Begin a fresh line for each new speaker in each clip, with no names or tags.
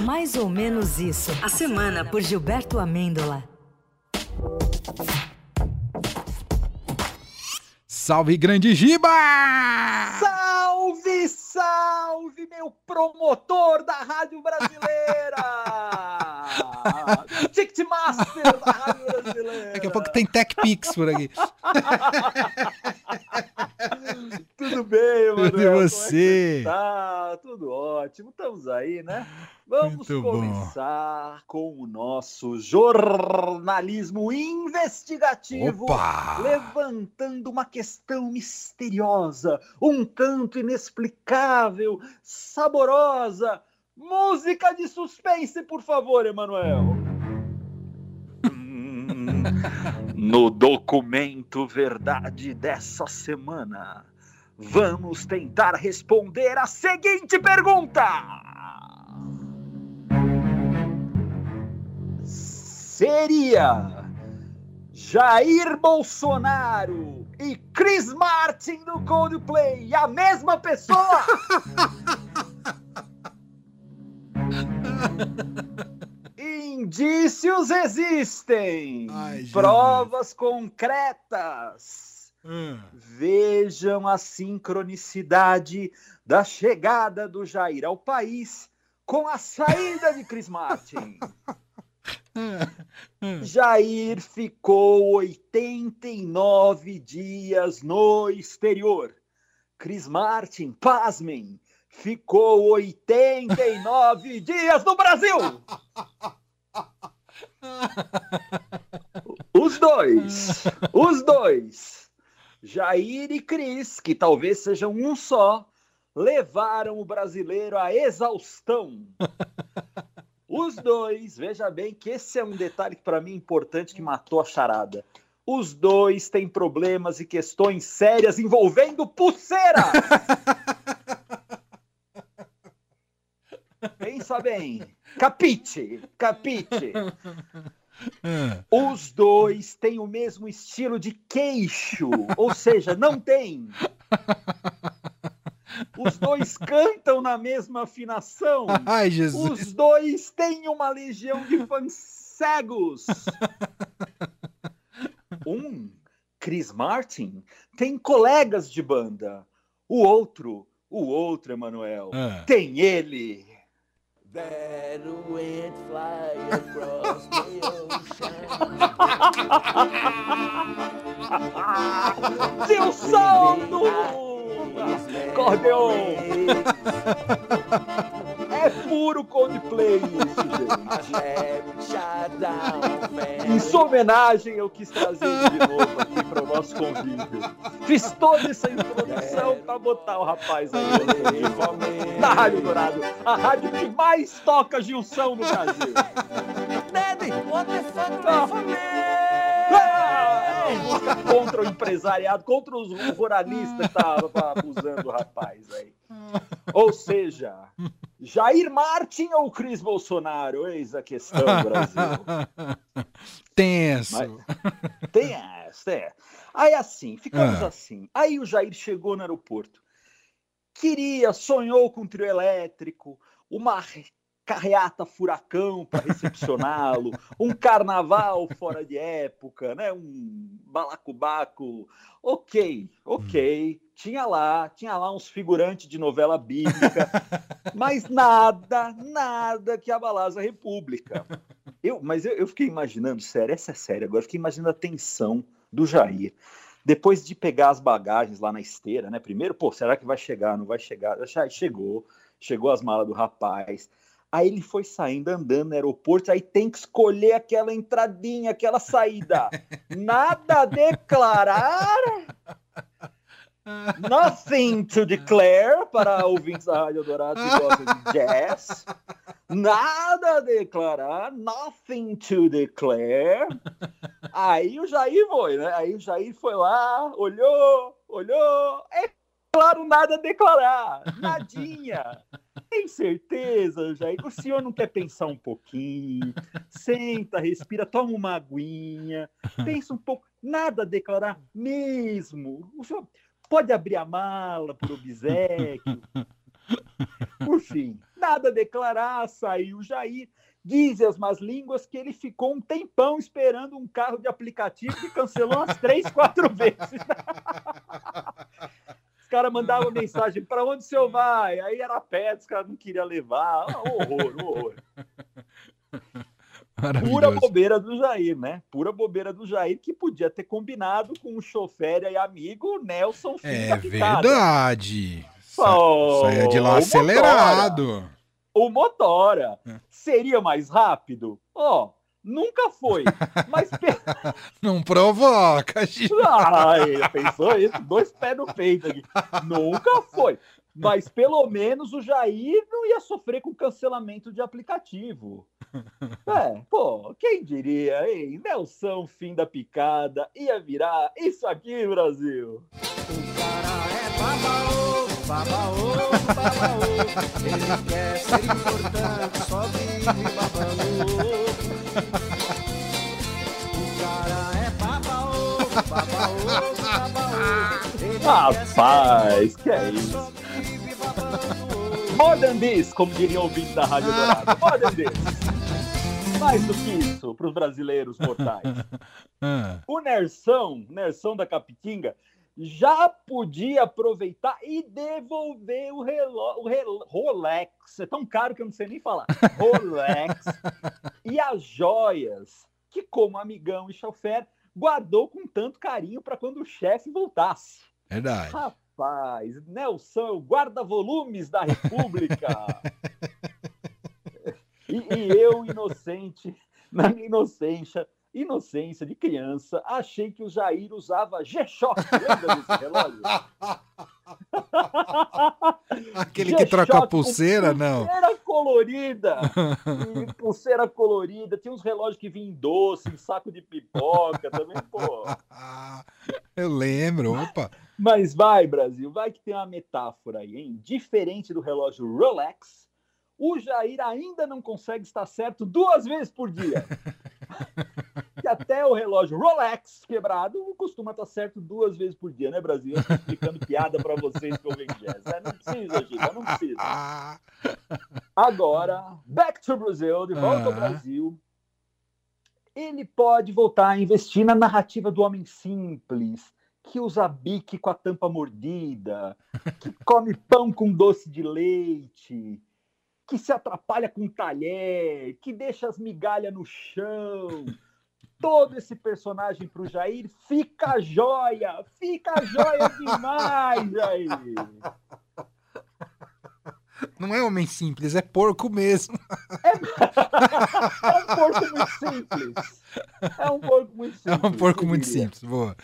Mais ou menos isso. A semana por Gilberto Amêndola.
Salve, grande Giba!
Salve, salve, meu promotor da Rádio Brasileira! Ticketmaster da Rádio Brasileira!
Daqui a pouco tem Tech Pix por aqui.
Tudo bem, mano?
Tudo e você?
É tá, tudo ótimo. Estamos aí, né? Vamos
Muito
começar bom. com o nosso jornalismo investigativo,
Opa!
levantando uma questão misteriosa, um tanto inexplicável, saborosa. Música de suspense, por favor, Emanuel. No documento Verdade dessa semana, vamos tentar responder a seguinte pergunta: Seria Jair Bolsonaro e Chris Martin do Coldplay a mesma pessoa? Indícios existem,
Ai,
provas concretas.
Hum.
Vejam a sincronicidade da chegada do Jair ao país com a saída de Chris Martin. Jair ficou 89 dias no exterior. Chris Martin, pasmem, ficou 89 dias no Brasil. Os dois, os dois, Jair e Cris, que talvez sejam um só, levaram o brasileiro à exaustão. Os dois, veja bem que esse é um detalhe que para mim é importante que matou a charada. Os dois têm problemas e questões sérias envolvendo pulseira. Pensa bem. Capite, capite. Os dois têm o mesmo estilo de queixo, ou seja, não tem. Os dois cantam na mesma afinação.
Ai, Jesus.
Os dois têm uma legião de fãs cegos. Um, Chris Martin, tem colegas de banda. O outro, o outro, Emanuel,
Ah.
tem ele.
That wind fly across the ocean.
Seu saldo! Cordeon! Puro Coldplay isso, gente. Em sua homenagem, eu quis trazer de novo aqui para o nosso convívio. Fiz toda essa introdução para botar o rapaz aí na Rádio Dourado, a rádio que mais toca Gilson no Brasil.
Daddy, what the fuck
Ah. Ah, contra o empresariado, contra os ruralistas que estavam abusando do rapaz aí. Ou seja, Jair Martin ou Cris Bolsonaro? Eis a questão, Brasil.
Tenso.
Mas- essa, é. Aí assim, ficamos
Ah.
assim. Aí o Jair chegou no aeroporto. Queria, sonhou com um trio elétrico, uma carreata furacão para recepcioná-lo, um carnaval fora de época, né? Um balacobaco. Ok, ok. Tinha lá, tinha lá uns figurantes de novela bíblica, mas nada, nada que abalasse a República. Eu, mas eu, eu fiquei imaginando, sério, essa é sério agora, eu fiquei imaginando a tensão do Jair. Depois de pegar as bagagens lá na esteira, né? Primeiro, pô, será que vai chegar? Não vai chegar? Já chegou, chegou as malas do rapaz. Aí ele foi saindo, andando no aeroporto, aí tem que escolher aquela entradinha, aquela saída. Nada a declarar. Nothing to declare para ouvintes da Rádio Dourado que gostam de jazz. Nada a declarar, nothing to declare. Aí o Jair foi, né? Aí o Jair foi lá, olhou, olhou. É claro, nada a declarar, nadinha. Tem certeza, Jair? O senhor não quer pensar um pouquinho? Senta, respira, toma uma aguinha, pensa um pouco. Nada a declarar mesmo. O senhor pode abrir a mala por obsequio. Por fim, nada a declarar, saiu Jair. Dizem as más línguas que ele ficou um tempão esperando um carro de aplicativo que cancelou umas três, quatro vezes. Caras mandavam mensagem: para onde o senhor vai? Aí era perto, os caras não queriam levar. Ah, horror, horror. Pura bobeira do Jair, né? Pura bobeira do Jair, que podia ter combinado com o chofer e amigo Nelson
É verdade. Sa-
Oh,
Saia de lá
o
acelerado.
O Motora
É.
seria mais rápido? Ó, nunca foi. Mas
Não provoca, Gil.
Ai, pensou isso? Dois pés no peito aqui. Nunca foi. Mas pelo menos o Jair não ia sofrer com cancelamento de aplicativo. É, pô, quem diria, hein? Nelson, fim da picada, ia virar isso aqui, Brasil.
O cara é babaô, babaô, babaô. Ele quer ser importante, só vive babaô,
Rapaz, que é isso? More than this, como diria o ouvinte da Rádio Dourado. More than this. Mais do que isso, para os brasileiros mortais. O Nersão, Nersão da Capitinga, já podia aproveitar e devolver o, relo, o relo- Rolex. É tão caro que eu não sei nem falar. Rolex. E as joias, que como amigão e chofer, guardou com tanto carinho para quando o chefe voltasse.
verdade.
Rapaz, Nelson é o guarda-volumes da República. e, e eu, inocente, na minha inocência, inocência de criança, achei que o Jair usava G-Shock. Lembra desse relógio?
Aquele que troca a pulseira, não.
Pulseira colorida. E pulseira colorida. Tinha uns relógios que vinham em doce, em saco de pipoca também, pô.
Eu lembro, opa.
Mas vai, Brasil, vai que tem uma metáfora aí, hein? Diferente do relógio Rolex, o Jair ainda não consegue estar certo duas vezes por dia. que até o relógio Rolex quebrado costuma estar certo duas vezes por dia, né, Brasil? Eu tô explicando piada para vocês que ouvem jazz. né? Não precisa, Giga, não precisa. Agora, back to Brazil, de volta ao
Ah.
Brasil. Ele pode voltar a investir na narrativa do homem simples, que usa bique com a tampa mordida, que come pão com doce de leite, que se atrapalha com talher, que deixa as migalhas no chão. Todo esse personagem pro Jair fica joia, fica joia demais, Jair.
não é homem simples, é porco mesmo.
É um porco muito simples. É um porco muito simples.
É um porco muito simples, boa.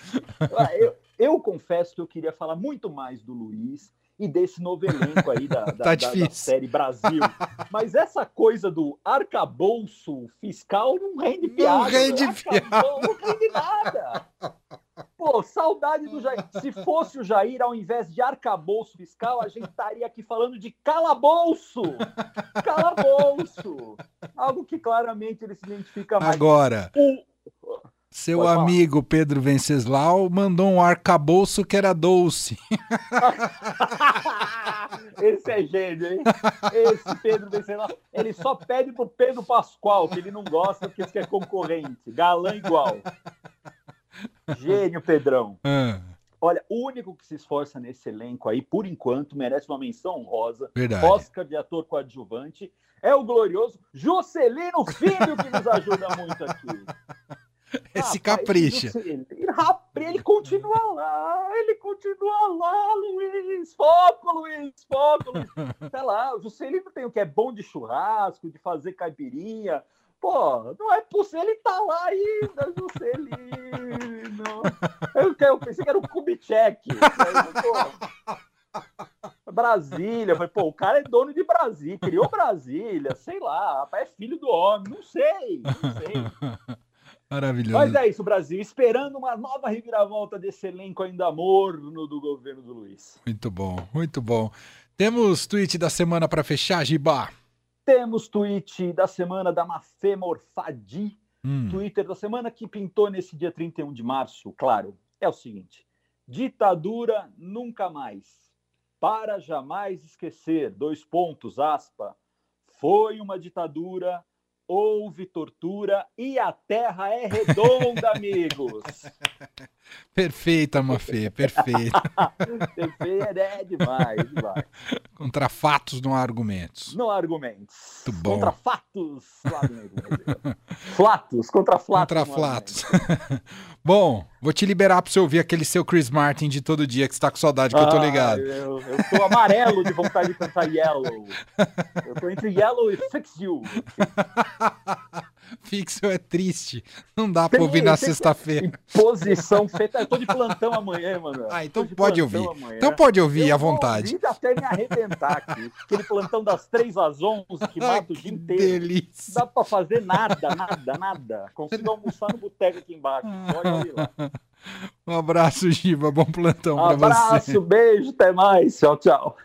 Ah, Eu, eu confesso que eu queria falar muito mais do Luiz e desse novo elenco aí da, da,
Tá
da- da série Brasil. Mas essa coisa do arcabouço fiscal não rende piada.
rende
Arcabou- Não rende nada. Pô, saudade do Jair. Se fosse o Jair, ao invés de arcabouço fiscal, a gente estaria aqui falando de calabouço. Calabouço. Algo que claramente ele se identifica mais.
Agora,
O-
seu
Pode falar.
amigo Pedro Venceslau mandou um arcabouço que era doce.
Esse é gênio, hein? Esse Pedro Venceslau. Ele só pede pro Pedro Pascoal, que ele não gosta porque esse que é concorrente. Galã igual. Gênio, Pedrão.
Ah,
Olha, o único que se esforça nesse elenco aí, por enquanto, merece uma menção honrosa.
verdade.
Oscar de ator coadjuvante. É o glorioso Juscelino Filho que nos ajuda muito aqui.
Esse
Rapaz,
capricha.
Rapaz, ele continua lá, ele continua lá, Luiz. Foco, Luiz, foco, Luiz. Sei lá, o Juscelino tem o que é bom de churrasco, de fazer caipirinha. Pô, não é possível, ele tá lá ainda, Juscelino. Eu, eu pensei que era o Kubitschek. Brasília, falei, pô, o cara é dono de Brasília, criou Brasília, sei lá, rapaz, é filho do homem, não sei, não sei.
Maravilhoso.
Mas é isso, Brasil, esperando uma nova reviravolta desse elenco ainda morno do governo do Luiz.
Muito bom, muito bom. Temos tweet da semana para fechar, Giba.
Temos tweet da semana da Mafê Morfadi,
Hum,
Twitter da semana que pintou nesse dia 31 de março, claro, é o seguinte: ditadura nunca mais. para jamais esquecer, dois pontos, aspa, foi uma ditadura, houve tortura e a terra é redonda, amigos.
Perfeita, Mafê, perfeita.
Perfeita é demais, demais.
Contra fatos não há argumentos.
Não há argumentos.
Muito bom.
Contra fatos. Flatos, contra flatos.
Contra flatos. Bom, vou te liberar pra você ouvir aquele seu Chris Martin de todo dia que você tá com saudade, que eu tô
Ah,
ligado.
eu, eu tô amarelo de vontade de cantar Yellow. Eu tô entre Yellow e Fix You.
Fixo é triste. Não dá pra ouvir na sexta-feira.
Posição feita. Eu tô de plantão amanhã, mano.
Ah, então pode ouvir.
amanhã.
Então pode ouvir
Eu
à
vou
vontade.
ouvir até me arrebentar aqui. Aquele plantão das 3 às 11 que mata o
que
dia inteiro.
delícia.
Não dá pra fazer nada, nada, nada. Consigo almoçar no boteco aqui embaixo. Olha ali lá.
Um abraço, Giba. Bom plantão pra você.
Abraço, beijo, até mais. Tchau, tchau.